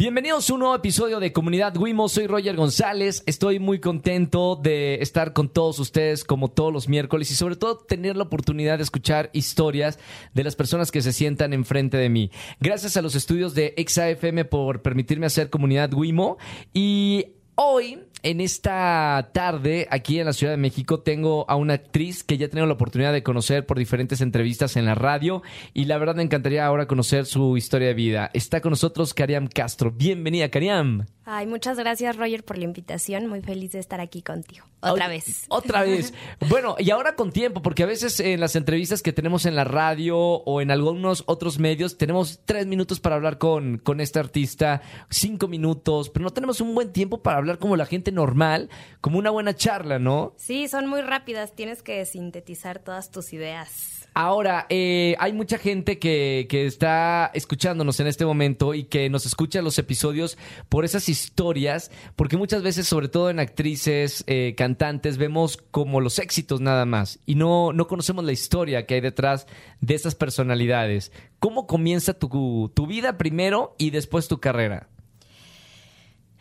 Bienvenidos a un nuevo episodio de Comunidad Wimo. Soy Roger González. Estoy muy contento de estar con todos ustedes como todos los miércoles y sobre todo tener la oportunidad de escuchar historias de las personas que se sientan enfrente de mí. Gracias a los estudios de XAFM por permitirme hacer Comunidad Wimo y hoy en esta tarde, aquí en la Ciudad de México, tengo a una actriz que ya he tenido la oportunidad de conocer por diferentes entrevistas en la radio y la verdad me encantaría ahora conocer su historia de vida. Está con nosotros Cariam Castro. Bienvenida, Cariam. Ay, muchas gracias Roger por la invitación. Muy feliz de estar aquí contigo. Otra vez. Otra vez. bueno, y ahora con tiempo, porque a veces en las entrevistas que tenemos en la radio o en algunos otros medios tenemos tres minutos para hablar con, con este artista, cinco minutos, pero no tenemos un buen tiempo para hablar como la gente normal, como una buena charla, ¿no? Sí, son muy rápidas. Tienes que sintetizar todas tus ideas. Ahora, eh, hay mucha gente que, que, está escuchándonos en este momento y que nos escucha los episodios por esas historias, porque muchas veces, sobre todo en actrices, eh, cantantes, vemos como los éxitos nada más y no, no conocemos la historia que hay detrás de esas personalidades. ¿Cómo comienza tu, tu vida primero y después tu carrera?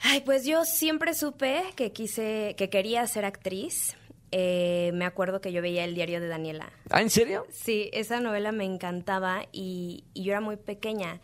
Ay, pues yo siempre supe que quise, que quería ser actriz. Eh, me acuerdo que yo veía el diario de Daniela. ¿Ah, en serio? Sí, esa novela me encantaba y, y, yo era muy pequeña.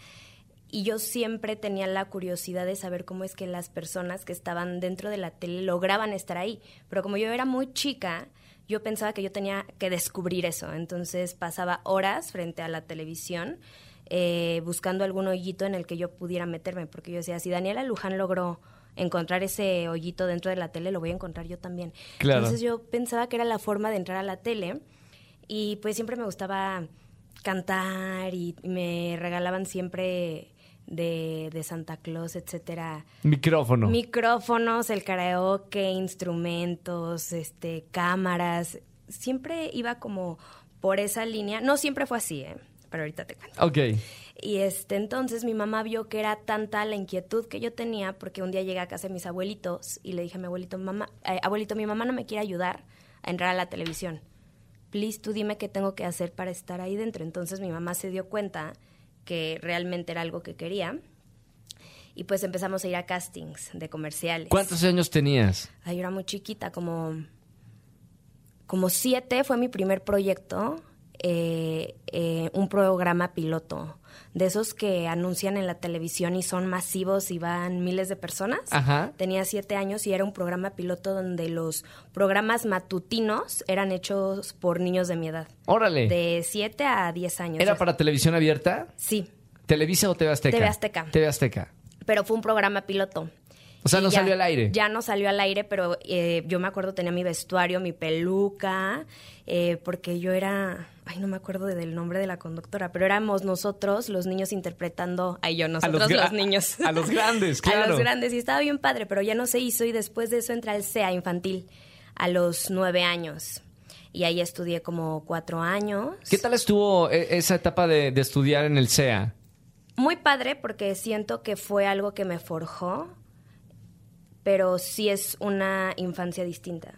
Y yo siempre tenía la curiosidad de saber cómo es que las personas que estaban dentro de la tele lograban estar ahí. Pero como yo era muy chica, yo pensaba que yo tenía que descubrir eso. Entonces pasaba horas frente a la televisión eh, buscando algún hoyito en el que yo pudiera meterme. Porque yo decía, si Daniela Luján logró encontrar ese hoyito dentro de la tele, lo voy a encontrar yo también. Claro. Entonces yo pensaba que era la forma de entrar a la tele y pues siempre me gustaba cantar y me regalaban siempre de, de Santa Claus, etcétera. Micrófono. Micrófonos, el karaoke, instrumentos, este, cámaras. Siempre iba como por esa línea. No siempre fue así, ¿eh? Pero ahorita te cuento. Ok. Y este, entonces mi mamá vio que era tanta la inquietud que yo tenía, porque un día llegué a casa de mis abuelitos y le dije a mi abuelito, mamá, eh, abuelito, mi mamá no me quiere ayudar a entrar a la televisión. Please, tú dime qué tengo que hacer para estar ahí dentro. Entonces mi mamá se dio cuenta que realmente era algo que quería. Y pues empezamos a ir a castings de comerciales. ¿Cuántos años tenías? Ay, yo era muy chiquita, como, como siete fue mi primer proyecto. Eh, eh, un programa piloto, de esos que anuncian en la televisión y son masivos y van miles de personas. Ajá. Tenía siete años y era un programa piloto donde los programas matutinos eran hechos por niños de mi edad. Órale. De siete a diez años. ¿Era para televisión abierta? Sí. ¿Televisa o TV Azteca? TV Azteca. TV Azteca. Pero fue un programa piloto. O sea, no ya- salió al aire. Ya no salió al aire, pero eh, yo me acuerdo tenía mi vestuario, mi peluca, eh, porque yo era, ay, no me acuerdo de- del nombre de la conductora, pero éramos nosotros, los niños interpretando, ay, yo, nosotros los, gra- niños. A los grandes, claro. A los grandes, y estaba bien padre, pero ya no se hizo y después de eso entré al CEA infantil a los nueve años. Y ahí estudié como cuatro años. ¿Qué tal estuvo eh, esa etapa de, de estudiar en el CEA? Muy padre porque siento que fue algo que me forjó, pero sí es una infancia distinta.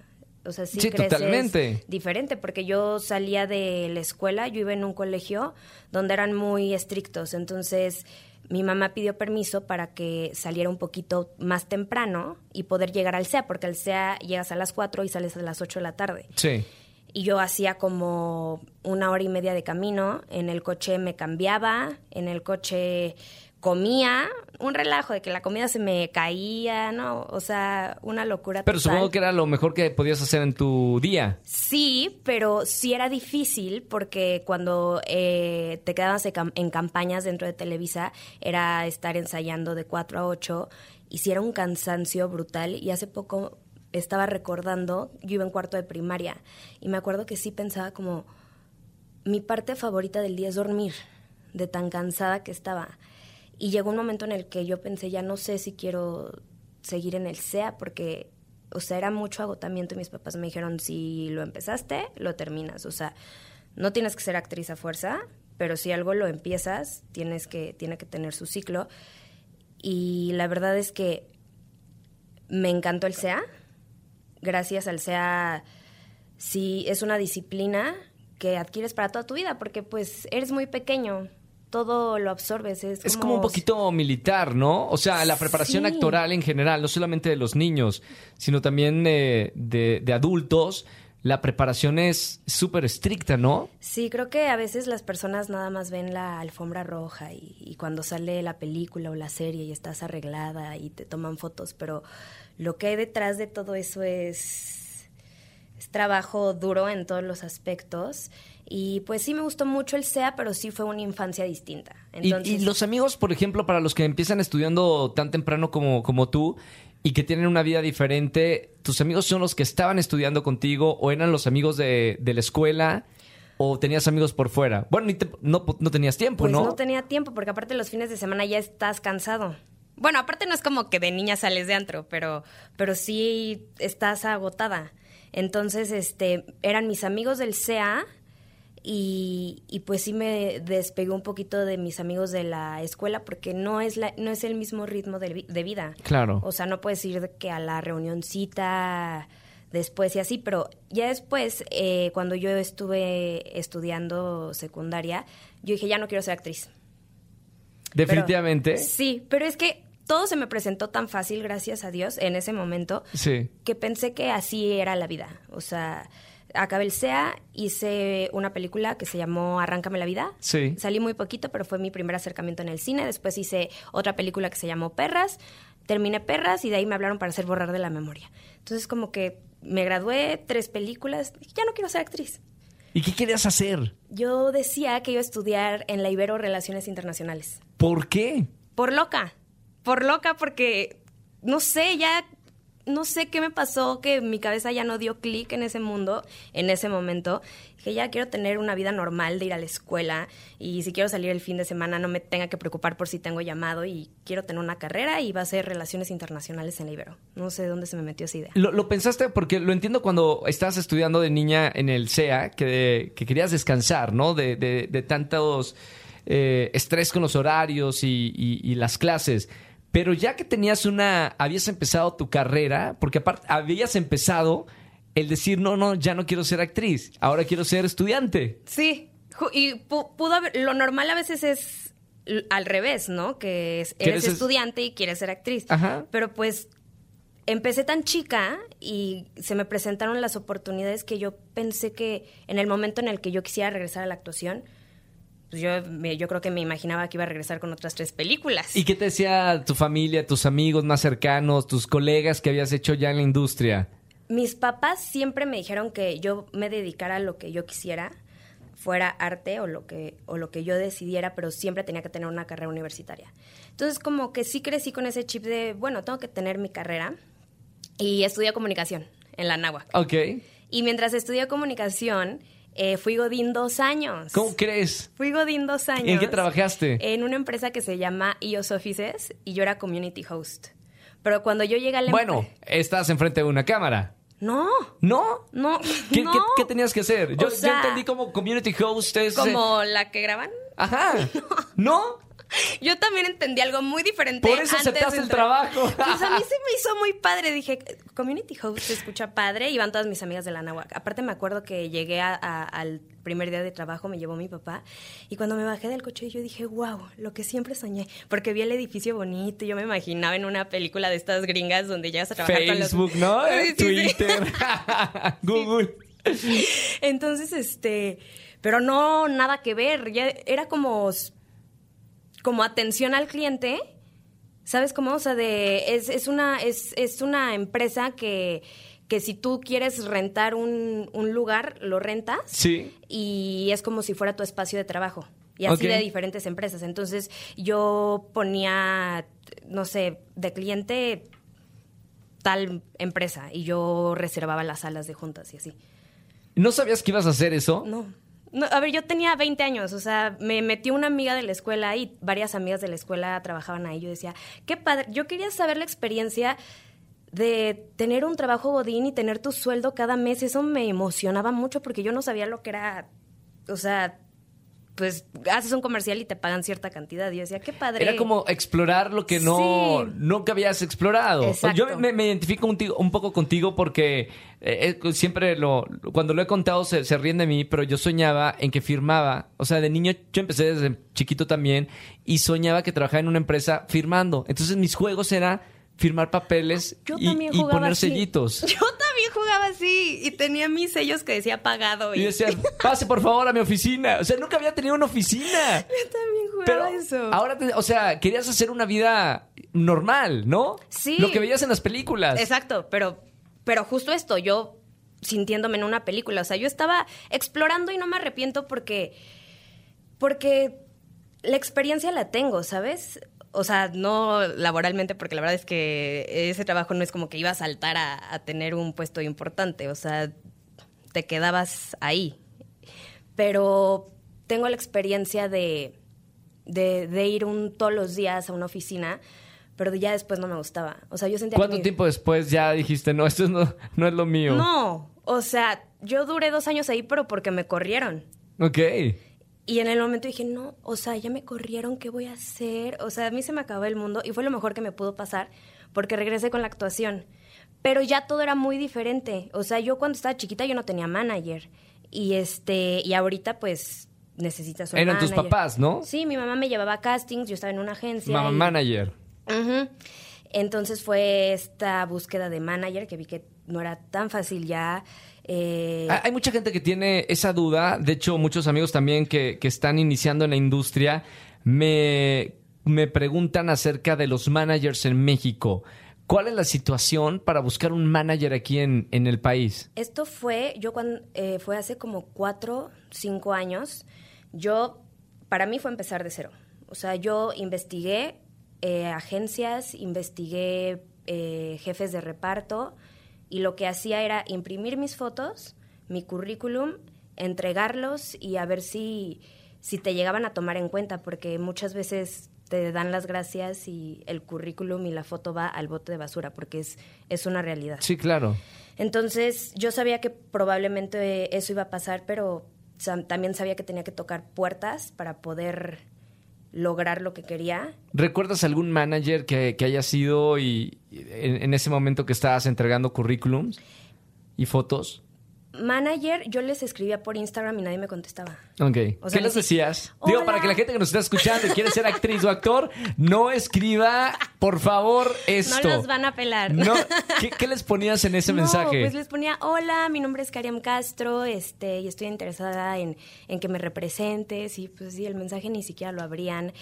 O sea, sí, Sí, creces totalmente. diferente, porque yo salía de la escuela, yo iba en un colegio donde eran muy estrictos, entonces mi mamá pidió permiso para que saliera un poquito más temprano y poder llegar al CEA, porque al CEA llegas a las 4 y sales a las 8 de la tarde Sí. y yo hacía como una hora y media de camino. En el coche me cambiaba, en el coche comía, un relajo de que la comida se me caía, ¿no? O sea, una locura. Pero total. supongo que era lo mejor que podías hacer en tu día. Sí, pero sí era difícil porque cuando eh, te quedabas en cam- en campañas dentro de Televisa era estar ensayando de 4 a 8 y sí era un cansancio brutal y hace poco estaba recordando, yo iba en cuarto de primaria y me acuerdo que sí pensaba como mi parte favorita del día es dormir, de tan cansada que estaba. Y llegó un momento en el que yo pensé, ya no sé si quiero seguir en el SEA porque o sea, era mucho agotamiento y mis papás me dijeron, si lo empezaste, lo terminas. O sea, no tienes que ser actriz a fuerza, pero si algo lo empiezas, tienes que, tiene que tener su ciclo. Y la verdad es que me encantó el SEA. Gracias al SEA, sí, es una disciplina que adquieres para toda tu vida, porque pues eres muy pequeño todo lo absorbes. Es, Es como un poquito militar, ¿no? O sea, la preparación Sí. actoral en general, no solamente de los niños, sino también eh, de, de adultos, la preparación es súper estricta, ¿no? Sí, creo que a veces las personas nada más ven la alfombra roja y, y cuando sale la película o la serie y estás arreglada y te toman fotos, pero lo que hay detrás de todo eso es, es trabajo duro en todos los aspectos. Y pues sí me gustó mucho el SEA, pero sí fue una infancia distinta. Y- Entonces, y, los amigos, por ejemplo, para los que empiezan estudiando tan temprano como, como tú y que tienen una vida diferente, ¿tus amigos son los que estaban estudiando contigo o eran los amigos de, de la escuela o tenías amigos por fuera? Bueno, te- no, no tenías tiempo, Pues ¿no? no tenía tiempo, porque aparte los fines de semana ya estás cansado. Bueno, aparte no es como que de niña sales de antro, pero, pero sí estás agotada. Entonces, este, eran mis amigos del CA y, y pues sí me despegué un poquito de mis amigos de la escuela porque no es, la, no es el mismo ritmo de, vi- de vida. Claro. O sea, no puedes ir que a la reunioncita después y así, pero ya después, eh, cuando yo estuve estudiando secundaria, yo dije, ya no quiero ser actriz. Pero- Definitivamente. sí, pero es que todo se me presentó tan fácil, gracias a Dios, en ese momento, Sí. que pensé que así era la vida. O sea, acabé el SEA, hice una película que se llamó Arráncame la vida. Sí. Salí muy poquito, pero fue mi primer acercamiento en el cine. Después hice otra película que se llamó Perras. Terminé Perras y de ahí me hablaron para hacer borrar de la memoria. Entonces, como que me gradué, tres películas, y ya no quiero ser actriz. ¿Y qué querías hacer? Yo decía que iba a estudiar en la Ibero Relaciones Internacionales. ¿Por qué? Por loca. Por loca porque, no sé, ya no sé qué me pasó, que mi cabeza ya no dio clic en ese mundo, en ese momento. Dije, ya quiero tener una vida normal de ir a la escuela y si quiero salir el fin de semana no me tenga que preocupar por si tengo llamado y quiero tener una carrera y va a ser relaciones internacionales en la Ibero. No sé de dónde se me metió esa idea. Lo, pensaste porque lo entiendo cuando estabas estudiando de niña en el CEA, que, que querías descansar, ¿no? De, de- de tantos eh, estrés con los horarios y las clases. Pero ya que tenías una, habías empezado tu carrera, porque aparte habías empezado el decir, no, no, ya no quiero ser actriz, ahora quiero ser estudiante. Sí, y pu- pudo haber, lo normal a veces es al revés, ¿no? Que es- Que eres eres es- estudiante y quieres ser actriz. Ajá. Pero pues empecé tan chica y se me presentaron las oportunidades que yo pensé que en el momento en el que yo quisiera regresar a la actuación, pues yo, me- yo creo que me imaginaba que iba a regresar con otras tres películas. ¿Y qué te decía tu familia, tus amigos más cercanos, tus colegas que habías hecho ya en la industria? Mis papás siempre me dijeron que yo me dedicara a lo que yo quisiera, fuera arte o lo que o lo que yo decidiera, pero siempre tenía que tener una carrera universitaria. Entonces, como que sí crecí con ese chip de, bueno, tengo que tener mi carrera y estudié comunicación en la Náhuac. Ok. Y mientras estudié comunicación, eh, fui Godín dos años. ¿Cómo crees? Fui Godín dos años. ¿En qué trabajaste? En una empresa que se llama EOS Offices y yo era community host. Pero cuando yo llegué a la Bueno, empre- estás enfrente de una cámara. No, ¿No? no, ¿Qué, no. qué- qué tenías que hacer? Yo, O yo sea, entendí como community host es... eh, Como la que graban. Ajá. ¿No? Yo también entendí algo muy diferente. Por eso antes aceptaste el trabajo. Pues a mí se me hizo muy padre. Dije, community host se escucha padre y van todas mis amigas de la Nahuac. Aparte me acuerdo que llegué a- a- al primer día de trabajo, me llevó mi papá y cuando me bajé del coche yo dije, wow, lo que siempre soñé. Porque vi el edificio bonito y yo me imaginaba en una película de estas gringas donde llegas a trabajar con los... Facebook, ¿no? Sí, sí, sí. Twitter. Google. Entonces, este, pero no nada que ver, ya era como como atención al cliente. ¿Sabes cómo? O sea, de es, es una es, es una empresa que que si tú quieres rentar un, un lugar, lo rentas Sí. y es como si fuera tu espacio de trabajo. Y así de diferentes empresas. Entonces, yo ponía, no sé, de cliente tal empresa y yo reservaba las salas de juntas y así. ¿No sabías que ibas a hacer eso? No. No, a ver, yo tenía 20 años, o sea, me metió una amiga de la escuela y varias amigas de la escuela trabajaban ahí. Yo decía, qué padre. Yo quería saber la experiencia de tener un trabajo godín y tener tu sueldo cada mes. Eso me emocionaba mucho porque yo no sabía lo que era, o sea, pues haces un comercial y te pagan cierta cantidad. Y yo decía, qué padre. Era como explorar lo que no Sí. nunca habías explorado. Exacto. Yo me, me identifico un, un poco contigo porque eh, eh, siempre lo cuando lo he contado se, se ríen de mí, pero yo soñaba en que firmaba. O sea, de niño yo empecé desde chiquito también y soñaba que trabajaba en una empresa firmando. Entonces mis juegos era firmar papeles Yo y, y poner así. sellitos. Yo también jugaba así y tenía mis sellos que decía pagado. Y, Y decía, pase por favor a mi oficina. O sea, nunca había tenido una oficina. yo también Pero jugaba eso. ahora, te- o sea, querías hacer una vida normal, ¿no? Sí. Lo que veías en las películas. Exacto, pero, pero justo esto, yo sintiéndome en una película. O sea, yo estaba explorando y no me arrepiento porque. Porque la experiencia la tengo, ¿sabes? O sea, no laboralmente, porque la verdad es que ese trabajo no es como que iba a saltar a, a tener un puesto importante. O sea, te quedabas ahí. Pero tengo la experiencia de, de, de ir un, todos los días a una oficina, pero ya después no me gustaba. O sea, yo sentía que ¿Cuánto mi- tiempo después ya dijiste, no, esto no, no es lo mío? No, o sea, yo duré dos años ahí, pero porque me corrieron. Ok. Y en el momento dije, no, o sea, ya me corrieron, ¿qué voy a hacer? O sea, a mí se me acabó el mundo y fue lo mejor que me pudo pasar porque regresé con la actuación. Pero ya todo era muy diferente. O sea, yo cuando estaba chiquita yo no tenía manager. Y este, y ahorita pues necesitas un Eran tus papás, ¿no? Sí, mi mamá me llevaba a castings, yo estaba en una agencia. Mamá y- manager. Entonces fue esta búsqueda de manager que vi que no era tan fácil ya. Eh, Ah, Hay mucha gente que tiene esa duda. De hecho, muchos amigos también que, que están iniciando en la industria me, me preguntan acerca de los managers en México. ¿Cuál es la situación para buscar un manager aquí en, en el país? Esto fue, yo cuando, eh, fue hace como cuatro, cinco años. Yo, para mí fue empezar de cero. O sea, yo investigué eh, agencias, investigué eh, jefes de reparto y lo que hacía era imprimir mis fotos, mi currículum, entregarlos y a ver si, si te llegaban a tomar en cuenta, porque muchas veces te dan las gracias y el currículum y la foto va al bote de basura, porque es, es una realidad. Sí, claro. Entonces yo sabía que probablemente eso iba a pasar, pero también sabía que tenía que tocar puertas para poder lograr lo que quería. ¿Recuerdas algún manager que, que haya sido y en, en ese momento que estabas entregando currículums y fotos? Manager, yo les escribía por Instagram y nadie me contestaba. Ok. O sea, ¿Qué les decías? Digo, para que la gente que nos está escuchando y quiere ser actriz o actor, no escriba, por favor, esto. No los van a pelar. No, ¿qué, qué les ponías en ese no, mensaje? pues les ponía, hola, mi nombre es Kariam Castro, este, y estoy interesada en, en que me representes. Y pues sí, el mensaje ni siquiera lo abrían.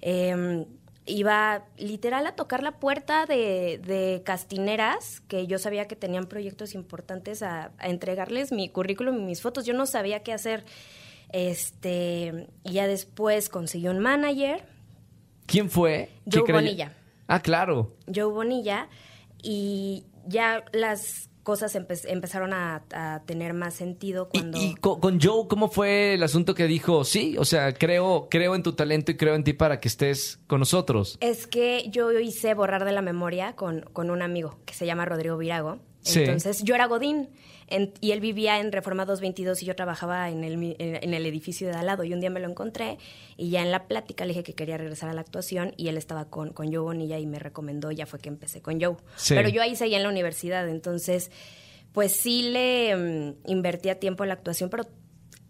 Eh, iba literal a tocar la puerta de, de castineras, que yo sabía que tenían proyectos importantes, a, a entregarles mi currículum y mis fotos. Yo no sabía qué hacer. Este, y ya después conseguí un manager, ¿Quién fue? Joe ¿Qué crey- Bonilla. Ah, claro. Joe Bonilla y ya las cosas empe- empezaron a, a tener más sentido cuando... Y, co- con Joe, ¿cómo fue el asunto que dijo? Sí, o sea, creo, creo en tu talento y creo en ti para que estés con nosotros. Es que yo hice borrar de la memoria con, con un amigo que se llama Rodrigo Virago. Sí. Entonces yo era Godín en- y él vivía en Reforma 222 y yo trabajaba en el, en, en el edificio de al lado. Y un día me lo encontré y ya en la plática le dije que quería regresar a la actuación y él estaba con, con Joe Bonilla y me recomendó. Ya fue que empecé con Joe. Sí. Pero yo ahí seguía en la universidad. Entonces, pues sí le mm, invertía tiempo en la actuación, pero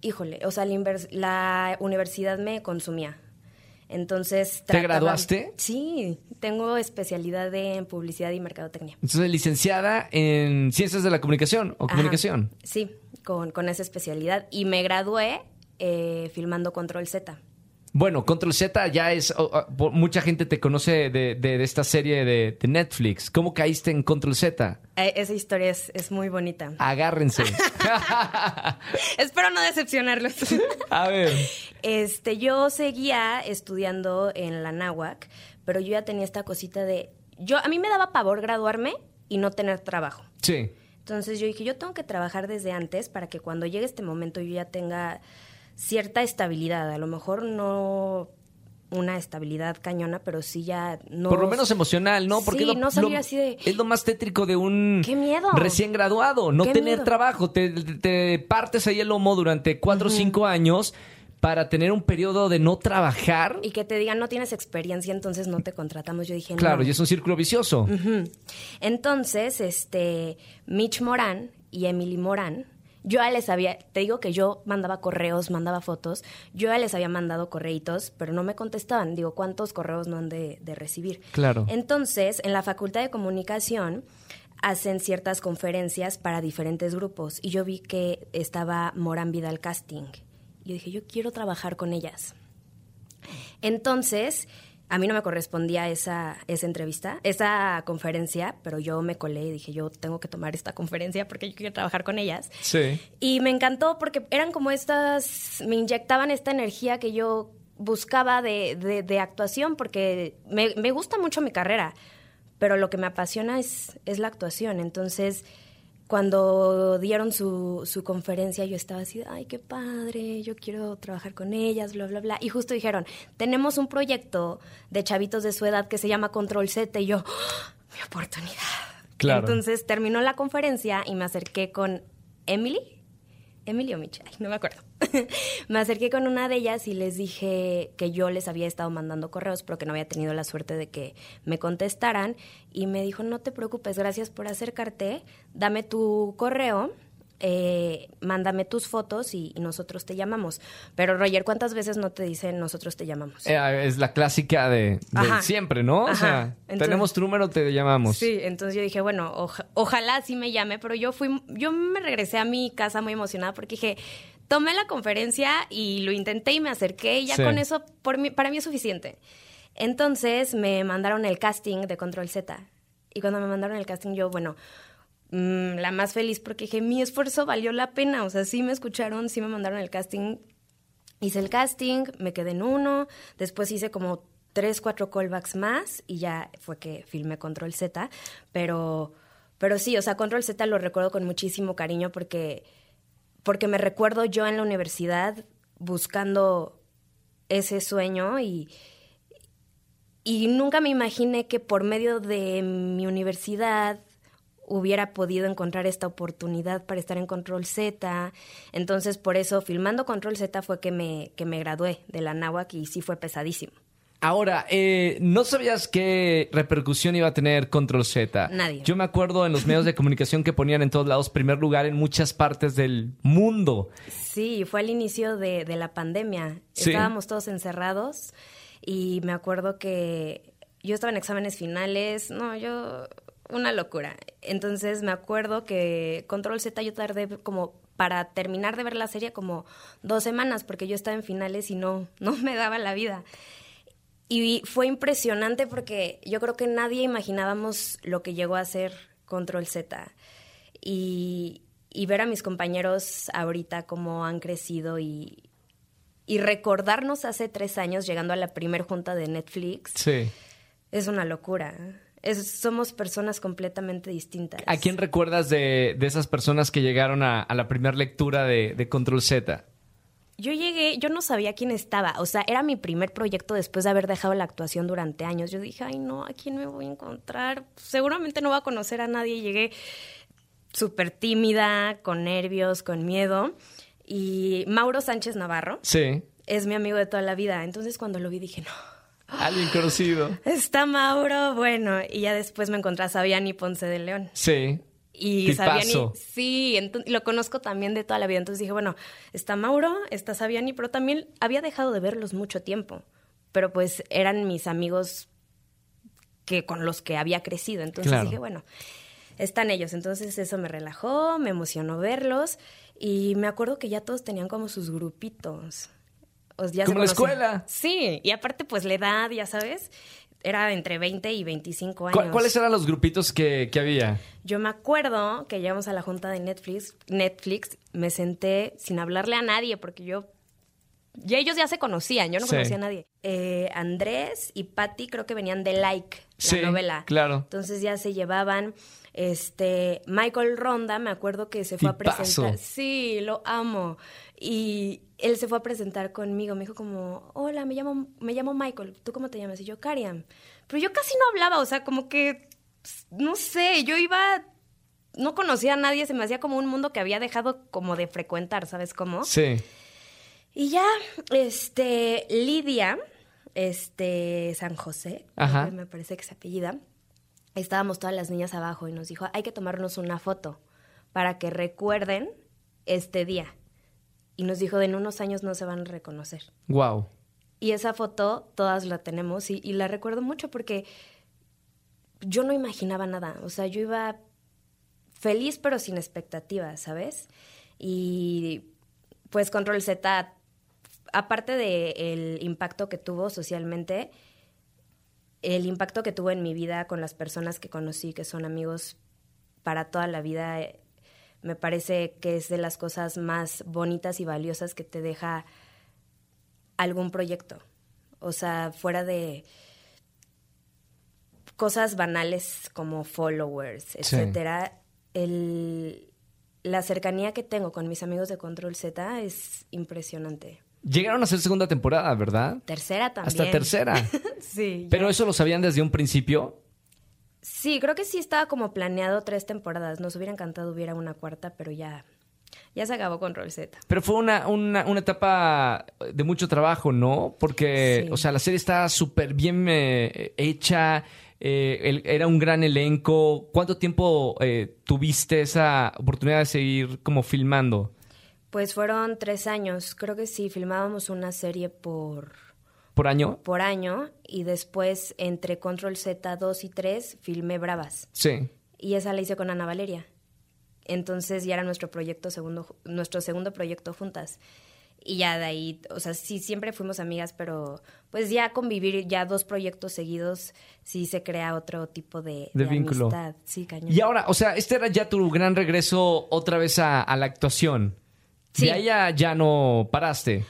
híjole, o sea, la universidad me consumía. Entonces, ¿Te graduaste? Sí, tengo especialidad en publicidad y mercadotecnia. Entonces, licenciada en Ciencias de la Comunicación o Ajá. Comunicación. Sí, con, con esa especialidad. Y me gradué eh, filmando Control Z. Bueno, Control Z ya es. mucha gente te conoce de, de- de esta serie de, de Netflix. ¿Cómo caíste en Control Z? Eh, esa historia es, es muy bonita. Agárrense. Espero no decepcionarlos. A ver. Este, yo seguía estudiando en la náhuac, pero yo ya tenía esta cosita de... Yo, a mí me daba pavor graduarme y no tener trabajo. Sí. Entonces yo dije, yo tengo que trabajar desde antes para que cuando llegue este momento yo ya tenga cierta estabilidad. A lo mejor no una estabilidad cañona, pero sí ya no... Por lo menos emocional, ¿no? Porque Sí, es lo, no salir lo- así de- es lo más tétrico de un ¡Qué miedo! recién graduado, no ¡Qué tener miedo! trabajo. Te, te partes ahí el lomo durante cuatro o cinco años para tener un periodo de no trabajar. Y que te digan, no tienes experiencia, entonces no te contratamos. Yo dije, Claro, no. y es un círculo vicioso. Entonces, este, Mitch Morán y Emily Morán, yo ya les había, te digo que yo mandaba correos, mandaba fotos, yo ya les había mandado correitos, pero no me contestaban. Digo, ¿cuántos correos no han de, de recibir? Claro. Entonces, en la Facultad de Comunicación hacen ciertas conferencias para diferentes grupos y yo vi que estaba Morán Vidal Casting. Y yo dije, yo quiero trabajar con ellas. Entonces, a mí no me correspondía esa, esa entrevista, esa conferencia, pero yo me colé y dije, yo tengo que tomar esta conferencia porque yo quiero trabajar con ellas. Sí. Y me encantó porque eran como estas, me inyectaban esta energía que yo buscaba de, de- de actuación porque me, me gusta mucho mi carrera, pero lo que me apasiona es, es la actuación. Entonces, cuando dieron su, su conferencia, yo estaba así, ay, qué padre, yo quiero trabajar con ellas, bla, bla, bla. Y justo dijeron, tenemos un proyecto de chavitos de su edad que se llama Control Z y yo, ¡Ah! mi oportunidad. Claro. Entonces terminó la conferencia y me acerqué con Emily. Emily o Michelle, no me acuerdo. me acerqué con una de ellas y les dije que yo les había estado mandando correos, pero que no había tenido la suerte de que me contestaran. Y me dijo, no te preocupes, gracias por acercarte, dame tu correo. eh, mándame tus fotos y, y nosotros te llamamos. Pero Roger, ¿cuántas veces no te dicen nosotros te llamamos? Eh, es la clásica de, siempre, ¿no? O Ajá. sea, Entonces- tenemos tu número, te llamamos. Sí, entonces yo dije, bueno, oja- ojalá sí me llame, pero yo fui, yo me regresé a mi casa muy emocionada porque dije, tomé la conferencia y lo intenté y me acerqué y ya Sí. con eso por mí, para mí es suficiente. Entonces me mandaron el casting de Control Z. Y cuando me mandaron el casting yo, bueno, mm, la más feliz porque dije, mi esfuerzo valió la pena, o sea, sí me escucharon, sí me mandaron el casting. Hice el casting, me quedé en uno, después hice como tres, cuatro callbacks más y ya fue que filmé Control Z, pero, pero sí, o sea, Control Z lo recuerdo con muchísimo cariño porque, porque me recuerdo yo en la universidad buscando ese sueño y, y nunca me imaginé que por medio de mi universidad hubiera podido encontrar esta oportunidad para estar en Control Z. Entonces, por eso, filmando Control Z fue que me, que me gradué de la náhuac y sí fue pesadísimo. Ahora, eh, ¿no sabías qué repercusión iba a tener Control Z? Nadie. Yo me acuerdo en los medios de comunicación que ponían en todos lados primer lugar en muchas partes del mundo. Sí, fue al inicio de, de la pandemia. Sí. Estábamos todos encerrados y me acuerdo que yo estaba en exámenes finales, no, yo, una locura. Entonces me acuerdo que Control Z yo tardé como para terminar de ver la serie como dos semanas porque yo estaba en finales y no, no me daba la vida. Y fue impresionante porque yo creo que nadie imaginábamos lo que llegó a ser Control Z. Y, y ver a mis compañeros ahorita cómo han crecido y, y recordarnos hace tres años llegando a la primer junta de Netflix Sí. es una locura. Es- somos personas completamente distintas. ¿A quién recuerdas de, de esas personas que llegaron a, a la primera lectura de, de Control Z? Yo llegué, yo no sabía quién estaba, o sea, era mi primer proyecto después de haber dejado la actuación durante años. Yo dije, ay no, ¿a quién me voy a encontrar? Seguramente no voy a conocer a nadie. Llegué súper tímida, con nervios, con miedo. Y Mauro Sánchez Navarro Sí. es mi amigo de toda la vida. Entonces cuando lo vi dije, no, Alguien conocido. está Mauro, bueno. Y ya después me encontré a Sabiani Ponce de León. Sí. Y Tipazo. Sabiani, sí, lo conozco también de toda la vida. Entonces dije, bueno, está Mauro, está Sabiani, pero también había dejado de verlos mucho tiempo. Pero pues eran mis amigos que con los que había crecido. Entonces Claro. dije, bueno, están ellos. Entonces eso me relajó, me emocionó verlos. Y me acuerdo que ya todos tenían como sus grupitos. O ya se Como la escuela. Sí, y aparte pues la edad, ya sabes, era entre 20 y 25 años. ¿Cuál- ¿Cuáles eran los grupitos que, que había? Yo me acuerdo que llegamos a la junta de Netflix, Netflix, me senté sin hablarle a nadie porque yo ya ellos ya se conocían, yo no Sí. conocía a nadie. Eh, Andrés y Patty creo que venían de Like, Sí, la novela. claro. Entonces ya se llevaban. Este, Michael Ronda, me acuerdo que se fue Tipazo. a presentar. Sí, lo amo. Y él se fue a presentar conmigo. Me dijo como, hola, me llamo, me llamo Michael. ¿Tú cómo te llamas? Y yo, Kariam. Pero yo casi no hablaba, o sea, como que, no sé, yo iba, no conocía a nadie, se me hacía como un mundo que había dejado como de frecuentar, ¿sabes cómo? Sí. Y ya, este, Lidia, este, San José, Ajá. me parece que se apellida, estábamos todas las niñas abajo y nos dijo, hay que tomarnos una foto para que recuerden este día. Y nos dijo, en unos años no se van a reconocer. Wow. Y esa foto todas la tenemos y, y la recuerdo mucho porque yo no imaginaba nada. O sea, yo iba feliz pero sin expectativas, ¿sabes? Y pues Control Z, aparte del impacto que tuvo socialmente, el impacto que tuvo en mi vida con las personas que conocí, que son amigos para toda la vida, me parece que es de las cosas más bonitas y valiosas que te deja algún proyecto. O sea, fuera de cosas banales como followers, etcétera, el, la cercanía que tengo con mis amigos de Control Z es impresionante. Llegaron a ser segunda temporada, ¿verdad? Tercera también. Hasta tercera. sí. ya. Pero eso lo sabían desde un principio. Sí, creo que sí estaba como planeado tres temporadas. Nos hubiera encantado hubiera una cuarta, pero ya, ya se acabó Control Z. Pero fue una, una, una etapa de mucho trabajo, ¿no? Porque, Sí. o sea, la serie está súper bien eh, hecha, eh, el- era un gran elenco. ¿Cuánto tiempo eh, tuviste esa oportunidad de seguir como filmando? Pues fueron tres años. Creo que sí, filmábamos una serie por, ¿Por año? por año y después entre Control Z 2 y 3 filmé Bravas. Sí. Y esa la hice con Ana Valeria. Entonces ya era nuestro proyecto segundo, nuestro segundo proyecto juntas. Y ya de ahí, o sea, sí, siempre fuimos amigas, pero pues ya convivir ya dos proyectos seguidos, sí se crea otro tipo de, De de vínculo. amistad. Sí, cañón. Y ahora, o sea, este era ya tu gran regreso otra vez a, a la actuación. Sí. De ya, ya no paraste.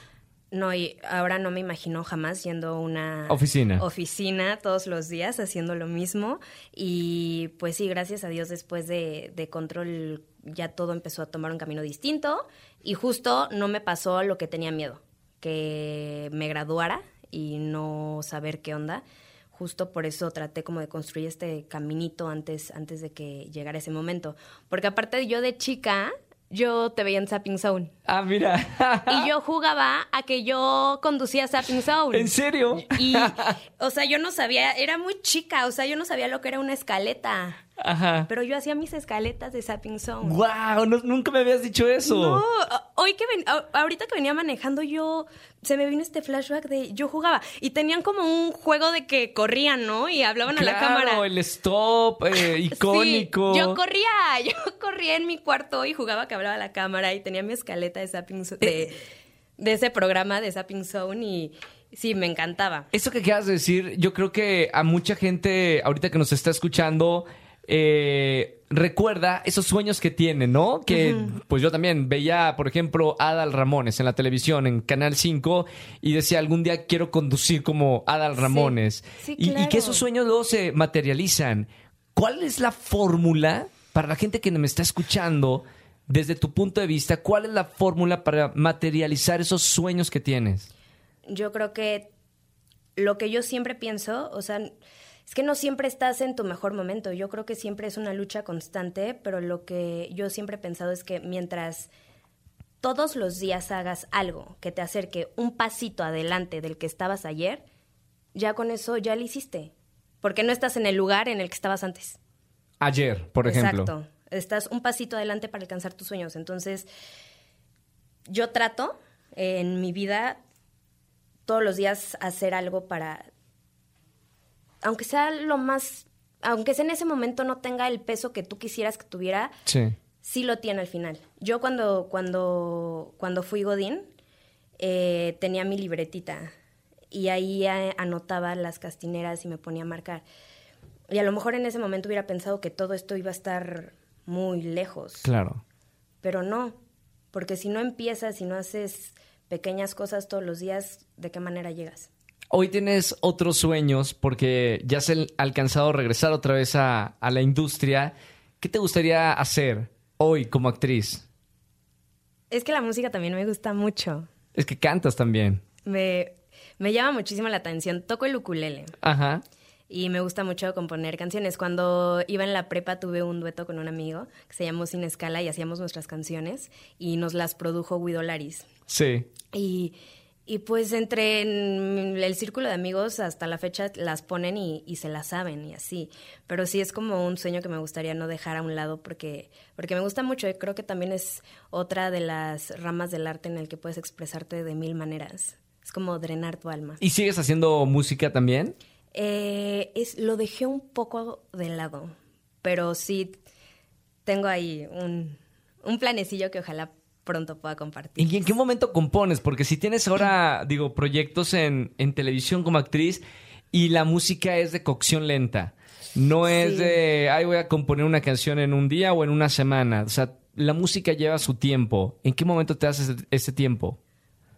No, y ahora no me imagino jamás yendo a una Oficina. oficina todos los días haciendo lo mismo. Y pues sí, gracias a Dios después de, de control ya todo empezó a tomar un camino distinto. Y justo no me pasó lo que tenía miedo, que me graduara y no saber qué onda. Justo por eso traté como de construir este caminito antes, antes de que llegara ese momento. Porque aparte yo de chica, yo te veía en Zapping Zone. Ah, mira. Y yo jugaba a que yo conducía Zapping Zone. ¿En serio? Y, o sea, yo no sabía, era muy chica, o sea, yo no sabía lo que era una escaleta. Ajá. Pero yo hacía mis escaletas de Zapping Zone. ¡Wow! nunca me habías dicho eso. No, hoy que ven, ahorita que venía manejando yo, se me vino este flashback de yo jugaba y tenían como un juego de que corrían, ¿no? Y hablaban a la cámara. el stop eh, icónico. Sí, yo corría, yo corría en mi cuarto y jugaba que hablaba a la cámara y tenía mi escaleta de Zapping Zo- de, de ese programa de Zapping Zone y sí, me encantaba. Eso que quieras decir, yo creo que a mucha gente ahorita que nos está escuchando eh, recuerda esos sueños que tiene, ¿no? Que pues yo también veía, por ejemplo, Adal Ramones en la televisión, en Canal 5, y decía, algún día quiero conducir como Adal Ramones. sí, y, y claro. que esos sueños luego se materializan. ¿Cuál es la fórmula para la gente que me está escuchando? Desde tu punto de vista, ¿cuál es la fórmula para materializar esos sueños que tienes? Yo creo que lo que yo siempre pienso, o sea, es que no siempre estás en tu mejor momento. Yo creo que siempre es una lucha constante, pero lo que yo siempre he pensado es que mientras todos los días hagas algo que te acerque un pasito adelante del que estabas ayer, ya con eso ya lo hiciste. Porque no estás en el lugar en el que estabas antes. Ayer, por ejemplo. Exacto. Estás un pasito adelante para alcanzar tus sueños. Entonces, yo trato en mi vida todos los días hacer algo para, aunque sea lo más, aunque sea en ese momento no tenga el peso que tú quisieras que tuviera, Sí. sí lo tiene al final. Yo cuando, cuando, cuando fui Godín, eh, tenía mi libretita y ahí anotaba las castineras y me ponía a marcar. Y a lo mejor en ese momento hubiera pensado que todo esto iba a estar muy lejos, Claro. pero no, porque si no empiezas, si no haces pequeñas cosas todos los días, ¿de qué manera llegas? Hoy tienes otros sueños porque ya has alcanzado a regresar otra vez a, a la industria. ¿Qué te gustaría hacer hoy como actriz? Es que la música también me gusta mucho. Es que cantas también. Me, me llama muchísimo la atención. Toco el ukulele. Ajá. y me gusta mucho componer canciones. Cuando iba en la prepa tuve un dueto con un amigo que se llamó Sin Escala y hacíamos nuestras canciones y nos las produjo Guido Laris. Sí. Y, y pues entre en el círculo de amigos hasta la fecha las ponen y, y, se las saben y así. Pero sí es como un sueño que me gustaría no dejar a un lado porque, porque me gusta mucho y creo que también es otra de las ramas del arte en el que puedes expresarte de mil maneras. Es como drenar tu alma. ¿Y sigues haciendo música también? Eh, es, lo dejé un poco de lado, pero sí tengo ahí un, un planecillo que ojalá pronto pueda compartir. ¿Y en qué momento compones? Porque si tienes ahora, digo, proyectos en, en televisión como actriz y la música es de cocción lenta. No es Sí. de, ay, voy a componer una canción en un día o en una semana. O sea, la música lleva su tiempo. ¿En qué momento te haces ese, tiempo?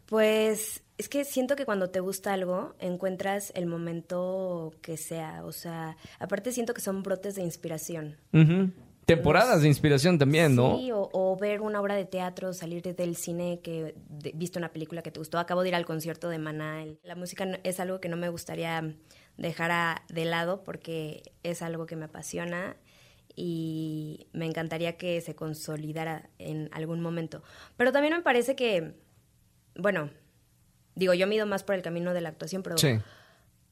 Pues es que siento que cuando te gusta algo, encuentras el momento que sea. O sea, aparte siento que son brotes de inspiración. Ujú. Temporadas de inspiración también, ¿no? Sí, o, o ver una obra de teatro, salir del cine que de- viste una película que te gustó. Acabo de ir al concierto de Maná. La música es algo que no me gustaría dejar a- de lado porque es algo que me apasiona y me encantaría que se consolidara en algún momento. Pero también me parece que, bueno, digo, yo mido más por el camino de la actuación, pero, Sí.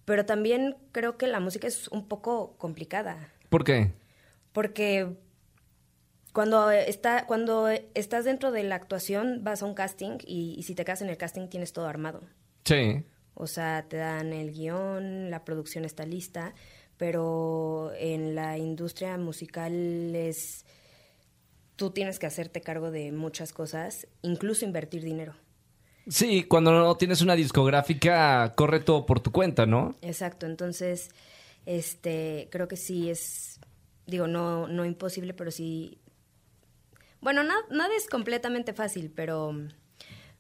pero también creo que la música es un poco complicada. ¿Por qué? Porque cuando, está, cuando estás dentro de la actuación vas a un casting y, y si te quedas en el casting tienes todo armado. Sí. O sea, te dan el guion, la producción está lista, pero en la industria musical es... Tú tienes que hacerte cargo de muchas cosas, incluso invertir dinero. Sí, cuando no tienes una discográfica, corre todo por tu cuenta, ¿no? Exacto, entonces, este, creo que sí es, digo, no, no imposible, pero sí, bueno, na- nada es completamente fácil, pero,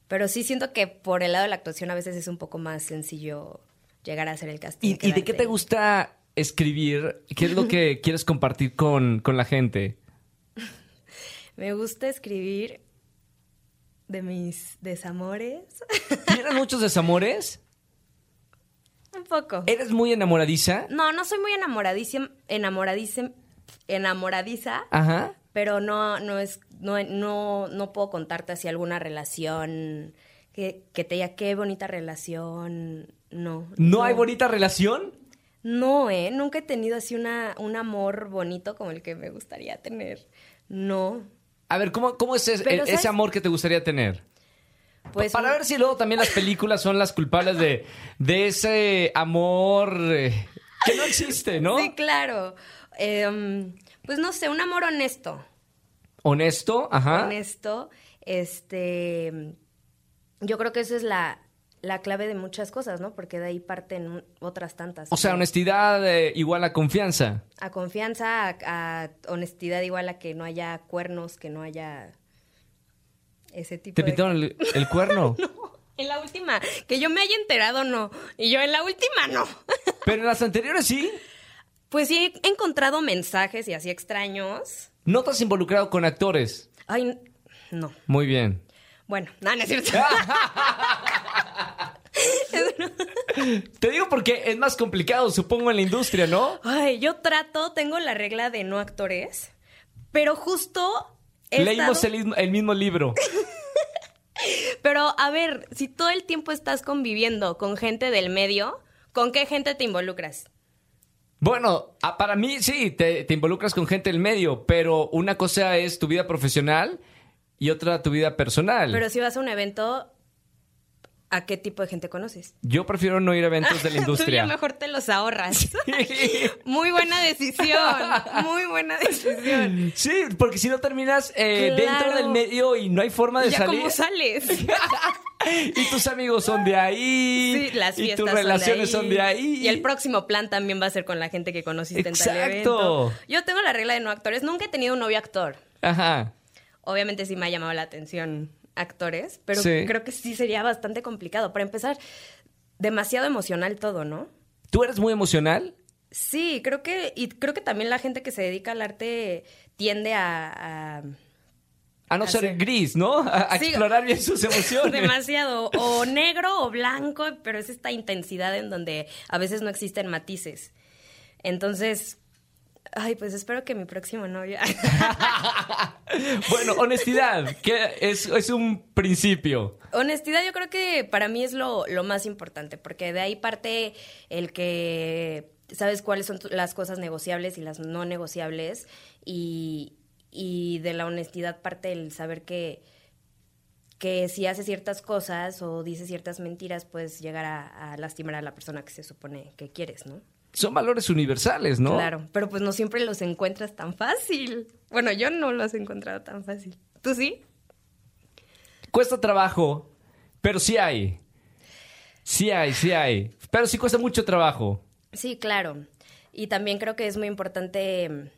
pero sí siento que por el lado de la actuación a veces es un poco más sencillo llegar a hacer el casting. ¿Y, y de qué te gusta escribir? ¿Qué es lo que quieres compartir con, con la gente? Me gusta escribir de mis desamores, ¿Tienes muchos desamores? un poco. ¿Eres muy enamoradiza? No, no soy muy enamoradísima, enamoradísima, enamoradiza. Ajá. pero no no es no no no puedo contarte así alguna relación que, que te diga qué bonita relación no ¿No hay bonita relación? no eh nunca he tenido así una un amor bonito como el que me gustaría tener. No. A ver, ¿cómo, cómo es ese, Pero, ese amor que te gustaría tener? pues Para un- ver si luego también las películas son las culpables de, de ese amor eh, que no existe, ¿no? sí claro. Em, pues no sé un amor honesto Honesto, ajá. honesto este yo creo que esa es la la clave de muchas cosas, ¿no? Porque de ahí parten otras tantas. O sea, ¿no? honestidad eh, igual a confianza. a confianza, a, a honestidad igual a que no haya cuernos, que no haya ese tipo ¿Te de... pintaron el, el cuerno? En la última, que yo me haya enterado, no. Y yo en la última, no. Pero en las anteriores sí. Pues sí, he encontrado mensajes y así extraños. No te has involucrado con actores. Ay, no. Muy bien. Bueno, no, no es cierto. Te digo porque es más complicado, supongo, en la industria, ¿no? Ay, yo trato, tengo la regla de no actores, pero justo... he Leímos estado- el, mismo- el mismo libro. Pero a ver, si todo el tiempo estás conviviendo con gente del medio, ¿con qué gente te involucras? Bueno, ah, para mí sí, te, te involucras con gente del medio, pero una cosa es tu vida profesional y otra tu vida personal. Pero si vas a un evento, ¿a qué tipo de gente conoces? Yo prefiero no ir a eventos de la Tú ya industria. mejor te los ahorras. Muy buena decisión. Muy buena decisión. Sí, porque si no terminas eh, Claro. dentro del medio y no hay forma de ¿Ya salir. cómo sales? y tus amigos son de ahí. Sí, las y fiestas tus relaciones son de, ahí. ahí. Y el próximo plan también va a ser con la gente que conociste en tal Exacto. evento. Yo tengo la regla de no actores. Nunca he tenido un novio actor. Ajá. Obviamente sí me ha llamado la atención actores, pero Sí. creo que sí sería bastante complicado. Para empezar, demasiado emocional todo, ¿no? ¿Tú eres muy emocional? Sí, creo que, y creo que también la gente que se dedica al arte tiende a, a- A no ser gris, ¿no? A, a Sí. explorar bien sus emociones. demasiado, o negro o blanco, pero es esta intensidad en donde a veces no existen matices. Entonces, ay, pues espero que mi próximo novio... bueno, honestidad, que es, es un principio. Honestidad yo creo que para mí es lo, lo más importante, porque de ahí parte el que sabes cuáles son las cosas negociables y las no negociables y, y de la honestidad parte el saber que, que si hace ciertas cosas o dice ciertas mentiras, puedes llegar a, a, lastimar a la persona que se supone que quieres, ¿no? Son valores universales, ¿no? Claro, pero pues no siempre los encuentras tan fácil. Bueno, yo no los he encontrado tan fácil. ¿Tú sí? Cuesta trabajo, pero sí hay. Sí hay, sí hay. Pero sí cuesta mucho trabajo. Sí, claro. Y también creo que es muy importante,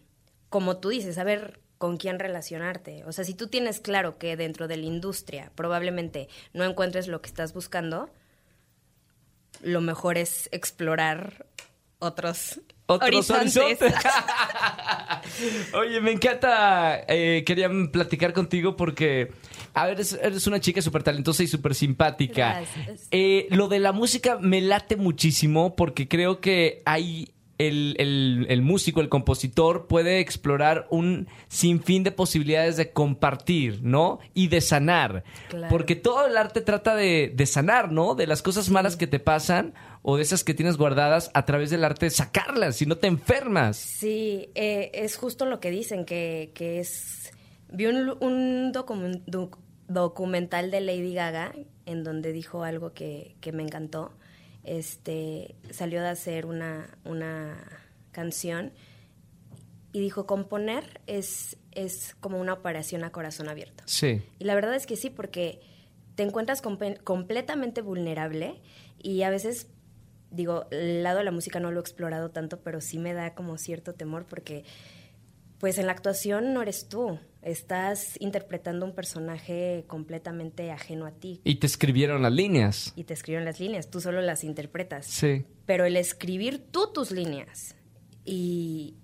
como tú dices, saber con quién relacionarte. O sea, si tú tienes claro que dentro de la industria probablemente no encuentres lo que estás buscando, lo mejor es explorar otros, otros horizontes. horizontes. Oye, me encanta. Eh, quería platicar contigo porque, a ver, eres, eres una chica súper talentosa y súper simpática. Eh, lo de la música me late muchísimo porque creo que hay el, el, el, músico, el compositor, puede explorar un sinfín de posibilidades de compartir, ¿no? Y de sanar. Claro. Porque todo el arte trata de, de sanar, ¿no? De las cosas malas que te pasan o de esas que tienes guardadas a través del arte, sacarlas, si no te enfermas. Sí, eh, es justo lo que dicen, que, que es... Vi un, un docu doc documental de Lady Gaga en donde dijo algo que, que me encantó este, salió de hacer una, una canción y dijo, componer es, es como una operación a corazón abierto. Sí. Y la verdad es que sí, porque te encuentras com completamente vulnerable y a veces, digo, el lado de la música no lo he explorado tanto, pero sí me da como cierto temor porque pues en la actuación no eres tú, estás interpretando un personaje completamente ajeno a ti. Y te escribieron las líneas. Y te escribieron las líneas, tú solo las interpretas. Sí. Pero el escribir tú tus líneas y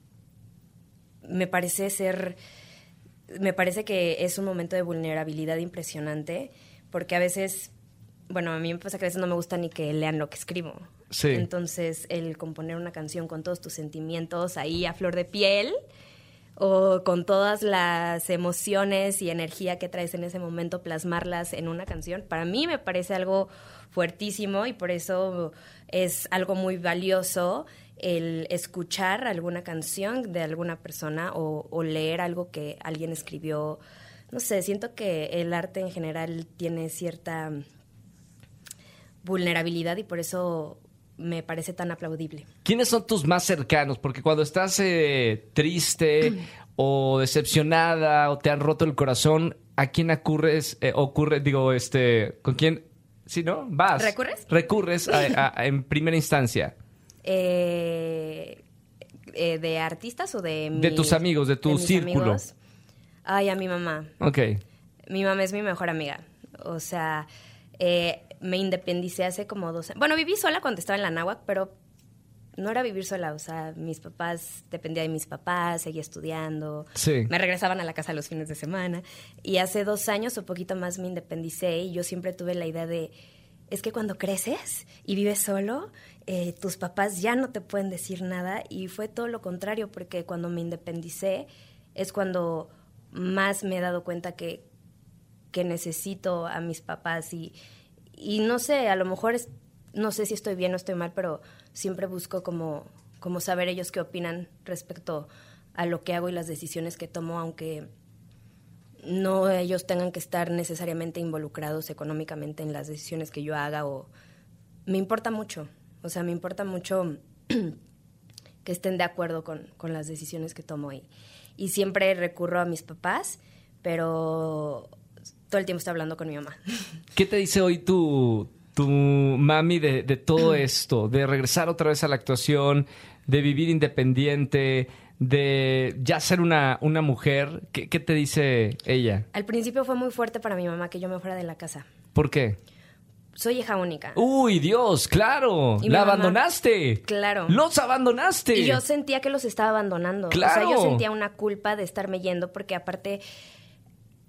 me parece ser, me parece que es un momento de vulnerabilidad impresionante porque a veces, bueno, a mí me pasa que a veces no me gusta ni que lean lo que escribo. Sí. Entonces, el componer una canción con todos tus sentimientos ahí a flor de piel o con todas las emociones y energía que traes en ese momento, plasmarlas en una canción, para mí me parece algo fuertísimo y por eso es algo muy valioso el escuchar alguna canción de alguna persona o, o leer algo que alguien escribió. No sé, siento que el arte en general tiene cierta vulnerabilidad y por eso me parece tan aplaudible. ¿Quiénes son tus más cercanos? Porque cuando estás eh, triste o decepcionada o te han roto el corazón, ¿a quién ocurres, eh, ocurre, digo, este, con quién, sí, no? Vas. ¿Recurres? Recurres a, a, en primera instancia. Eh, eh, ¿De artistas o de De tus amigos, de tu de círculo. Amigos? Ay, a mi mamá. Ok. Mi mamá es mi mejor amiga. O sea, eh, me independicé hace como dos años. Bueno, viví sola cuando estaba en la náhuac, pero no era vivir sola. O sea, mis papás, dependía de mis papás, seguía estudiando. Sí. Me regresaban a la casa los fines de semana. Y hace dos años o poquito más me independicé y yo siempre tuve la idea de, es que cuando creces y vives solo, eh, tus papás ya no te pueden decir nada. Y fue todo lo contrario, porque cuando me independicé es cuando más me he dado cuenta que, que necesito a mis papás y y no sé, a lo mejor no sé si estoy bien o estoy mal, pero siempre busco como, saber ellos qué opinan respecto a lo que hago y las decisiones que tomo, aunque no ellos tengan que estar necesariamente involucrados económicamente en las decisiones que yo haga o me importa mucho, o sea, me importa mucho que estén de acuerdo con, las decisiones que tomo y siempre recurro a mis papás, pero todo el tiempo estoy hablando con mi mamá. ¿Qué te dice hoy tu, tu mami de, de, todo esto? De regresar otra vez a la actuación, de vivir independiente, de ya ser una, una mujer. ¿Qué, ¿Qué, te dice ella? Al principio fue muy fuerte para mi mamá que yo me fuera de la casa. ¿Por qué? Soy hija única. Uy, Dios, claro. La mamá, abandonaste. Claro. Los abandonaste. Y yo sentía que los estaba abandonando. Claro. O sea, yo sentía una culpa de estarme yendo porque aparte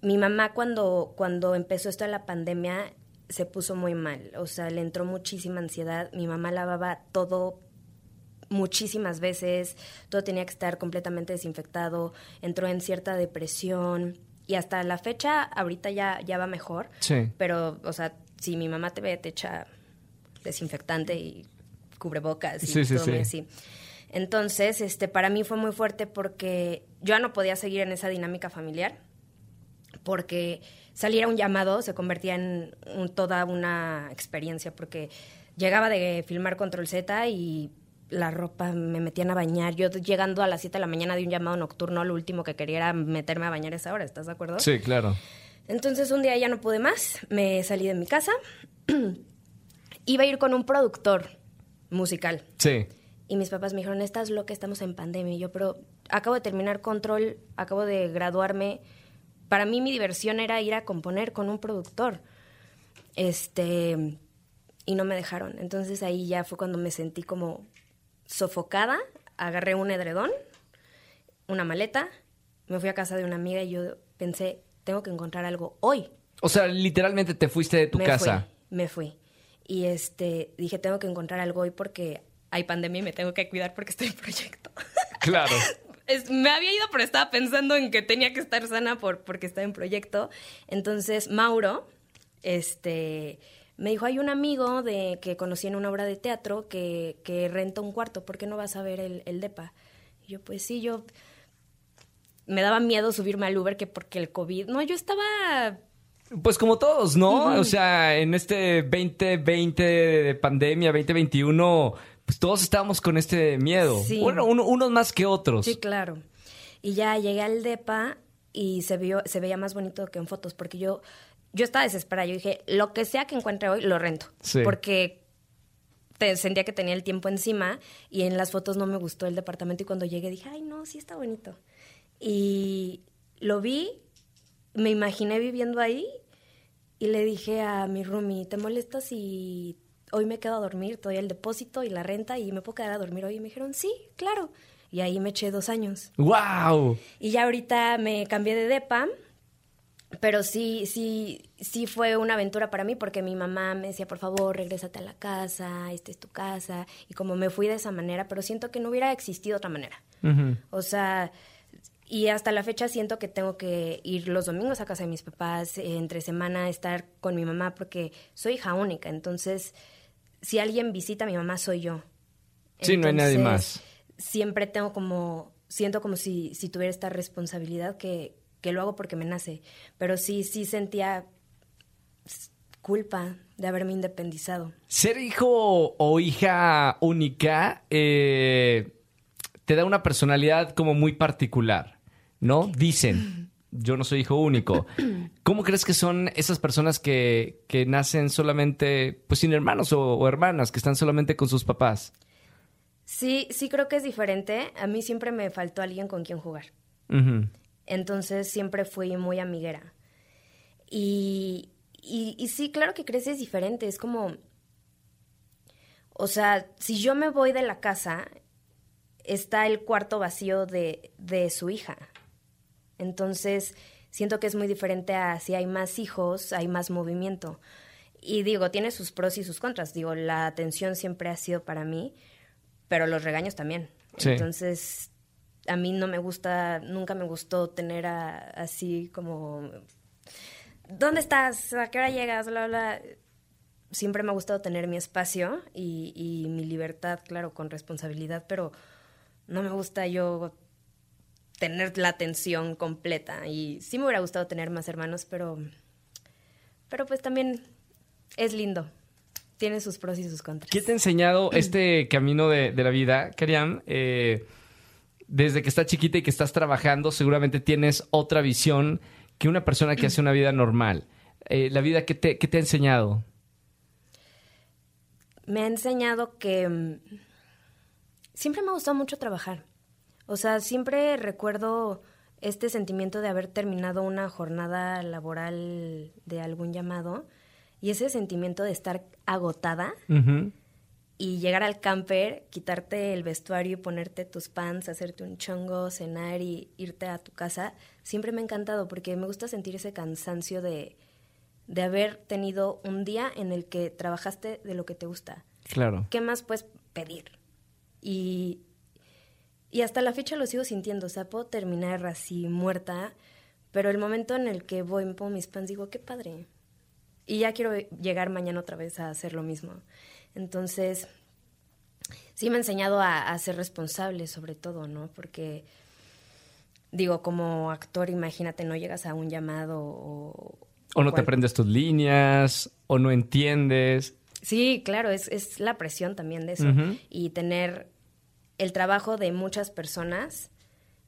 mi mamá cuando, cuando empezó esto de la pandemia se puso muy mal, o sea, le entró muchísima ansiedad, mi mamá lavaba todo muchísimas veces, todo tenía que estar completamente desinfectado, entró en cierta depresión y hasta la fecha ahorita ya, ya va mejor. Sí. Pero, o sea, si mi mamá te ve, te echa desinfectante y cubrebocas y Sí, sí, todo muy sí. así. Entonces, este, para mí fue muy fuerte porque yo ya no podía seguir en esa dinámica familiar porque salir a un llamado se convertía en un- toda una experiencia, porque llegaba de filmar Control Z y la ropa me metían a bañar. Yo llegando a las 7 de la mañana de un llamado nocturno, lo último que quería era meterme a bañar a esa hora, ¿estás de acuerdo? Sí, claro. Entonces un día ya no pude más, me salí de mi casa, iba a ir con un productor musical. Sí. Y mis papás me dijeron, estás loca, estamos en pandemia. Y yo, pero acabo de terminar control, acabo de graduarme. Para mí mi diversión era ir a componer con un productor. Este, y no me dejaron. Entonces ahí ya fue cuando me sentí como sofocada. Agarré un edredón, una maleta, me fui a casa de una amiga y yo pensé, tengo que encontrar algo hoy. O sea, literalmente te fuiste de tu me casa. Fui, me fui. Y este, dije, tengo que encontrar algo hoy porque hay pandemia y me tengo que cuidar porque estoy en proyecto. Claro. Es- me había ido, pero estaba pensando en que tenía que estar sana por, porque estaba en proyecto. Entonces, Mauro, este, me dijo, hay un amigo de que conocí en una obra de teatro que, que renta un cuarto, ¿por qué no vas a ver el, el DEPA? Y yo, pues sí, yo me daba miedo subirme al Uber que porque el COVID. No, yo estaba Pues como todos, ¿no? O sea, en este 2020 de pandemia, 2021, pues todos estábamos con este miedo. Sí. Bueno, uno- unos más que otros. Sí, claro. Y ya llegué al DEPA y se vio, se veía más bonito que en fotos, porque yo, yo estaba desesperada. Yo dije, lo que sea que encuentre hoy, lo rento. Sí. Porque te- sentía que tenía el tiempo encima y en las fotos no me gustó el departamento y cuando llegué dije, ay, no, sí está bonito. Y lo vi, me imaginé viviendo ahí y le dije a mi roomie, ¿te molesta si hoy me quedo a dormir? Te doy el depósito y la renta y me puedo quedar a dormir hoy. Y me dijeron, sí, claro. Y ahí me eché dos años. ¡Wow! Y ya ahorita me cambié de depa, pero sí, sí, sí fue una aventura para mí porque mi mamá me decía, por favor, regrésate a la casa, esta es tu casa. Y como me fui de esa manera, pero siento que no hubiera existido otra manera. O sea, y hasta la fecha siento que tengo que ir los domingos a casa de mis papás, eh, entre semana estar con mi mamá porque soy hija única. Entonces, si alguien visita a mi mamá, soy yo. Sí, no hay nadie más. Siempre tengo como, siento como si, si tuviera esta responsabilidad que, que lo hago porque me nace. Pero sí, sí sentía culpa de haberme independizado. Ser hijo o hija única eh, te da una personalidad como muy particular, ¿no? Dicen, yo no soy hijo único. ¿Cómo crees que son esas personas que, que nacen solamente, pues sin hermanos o, o hermanas, que están solamente con sus papás? Sí, sí creo que es diferente. A mí siempre me faltó alguien con quien jugar. Entonces siempre fui muy amiguera. Y, y, y sí, claro que creces diferente. Es como, o sea, si yo me voy de la casa, está el cuarto vacío de, de su hija. Entonces, siento que es muy diferente a si hay más hijos, hay más movimiento. Y digo, tiene sus pros y sus contras. Digo, la atención siempre ha sido para mí, pero los regaños también. Sí. Entonces, a mí no me gusta, nunca me gustó tener a- así como, ¿dónde estás? ¿A qué hora llegas? Bla, bla. Siempre me ha gustado tener mi espacio y, y mi libertad, claro, con responsabilidad, pero no me gusta yo tener la atención completa. Y sí me hubiera gustado tener más hermanos, pero, pero pues también es lindo. Tiene sus pros y sus contras. ¿Qué te ha enseñado este camino de, de la vida, Kariam? Eh, desde que estás chiquita y que estás trabajando, seguramente tienes otra visión que una persona que hace una vida normal. Eh, la vida, ¿qué te, qué te ha enseñado? me ha enseñado que mm, siempre me ha gustado mucho trabajar. O sea, siempre recuerdo este sentimiento de haber terminado una jornada laboral de algún llamado y ese sentimiento de estar agotada y llegar al camper, quitarte el vestuario y ponerte tus pants, hacerte un chongo, cenar y irte a tu casa, siempre me ha encantado porque me gusta sentir ese cansancio de, de haber tenido un día en el que trabajaste de lo que te gusta. Claro. ¿Qué más puedes pedir? Y, y hasta la fecha lo sigo sintiendo. O sea, puedo terminar así muerta, pero el momento en el que voy, me pongo mis pants, digo, qué padre. Y ya quiero llegar mañana otra vez a hacer lo mismo. Entonces, sí me ha enseñado a, a ser responsable sobre todo, ¿no? Porque digo, como actor, imagínate, no llegas a un llamado o... O no te aprendes tus líneas, o no entiendes. Sí, claro, es, es la presión también de eso. Y tener el trabajo de muchas personas,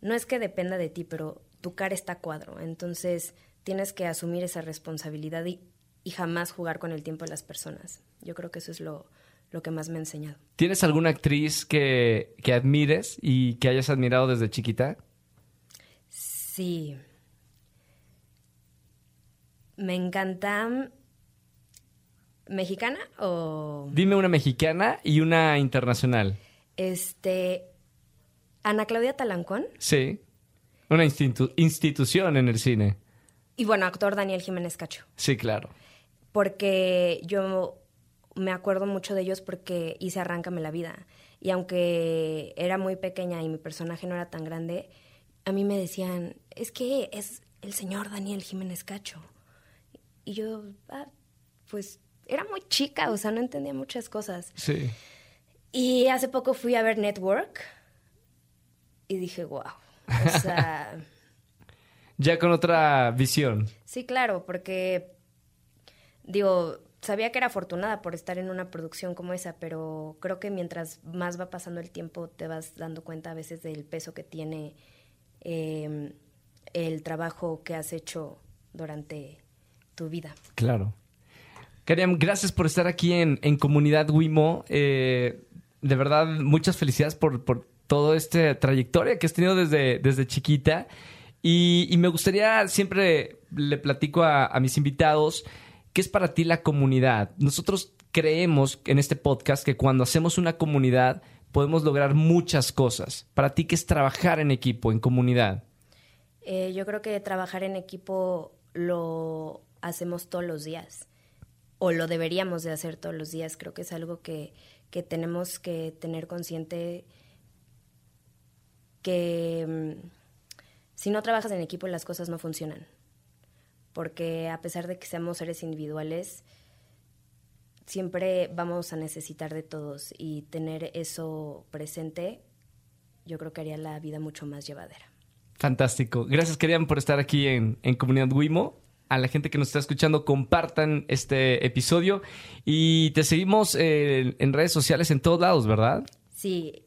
no es que dependa de ti, pero tu cara está a cuadro. Entonces tienes que asumir esa responsabilidad y, y jamás jugar con el tiempo de las personas. Yo creo que eso es lo, lo que más me ha enseñado. ¿Tienes alguna actriz que, que admires y que hayas admirado desde chiquita? Sí. Me encanta. ¿Mexicana o.? Dime una mexicana y una internacional. Este. Ana Claudia Talancón. Sí. Una institu- institución en el cine. Y bueno, actor Daniel Jiménez Cacho. Sí, claro. Porque yo me acuerdo mucho de ellos porque hice Arráncame la vida. Y aunque era muy pequeña y mi personaje no era tan grande, a mí me decían, es que es el señor Daniel Jiménez Cacho. Y yo, ah, pues era muy chica, o sea, no entendía muchas cosas. Sí. Y hace poco fui a ver Network y dije, wow. O sea, Ya con otra visión. sí, claro, porque digo, sabía que era afortunada por estar en una producción como esa, pero creo que mientras más va pasando el tiempo te vas dando cuenta a veces del peso que tiene eh, el trabajo que has hecho durante tu vida. Claro. Kariam, gracias por estar aquí en, en Comunidad Wimo. Eh, de verdad, muchas felicidades por, por toda esta trayectoria que has tenido desde, desde chiquita. Y, me gustaría, siempre le platico a, a mis invitados, ¿qué es para ti la comunidad? Nosotros creemos en este podcast que cuando hacemos una comunidad podemos lograr muchas cosas. Para ti, ¿qué es trabajar en equipo, en comunidad? Eh, yo creo que trabajar en equipo lo hacemos todos los días o lo deberíamos de hacer todos los días. Creo que es algo que, que tenemos que tener consciente que mm, si no trabajas en equipo las cosas no funcionan. Porque a pesar de que seamos seres individuales, siempre vamos a necesitar de todos y tener eso presente yo creo que haría la vida mucho más llevadera. Fantástico. Gracias, Kariam, por estar aquí en, en Comunidad Wimo. A la gente que nos está escuchando, compartan este episodio y te seguimos eh, en redes sociales en todos lados, ¿verdad? Sí,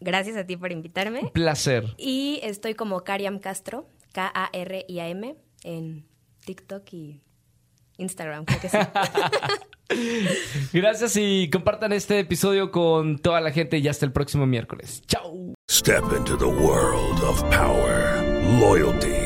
gracias a ti por invitarme. Un placer. Y estoy como Kariam Castro, K-A-R-I-A-M, en TikTok y Instagram, creo que sí. Gracias y compartan este episodio con toda la gente y hasta el próximo miércoles. Chao. Step into the world of power, loyalty,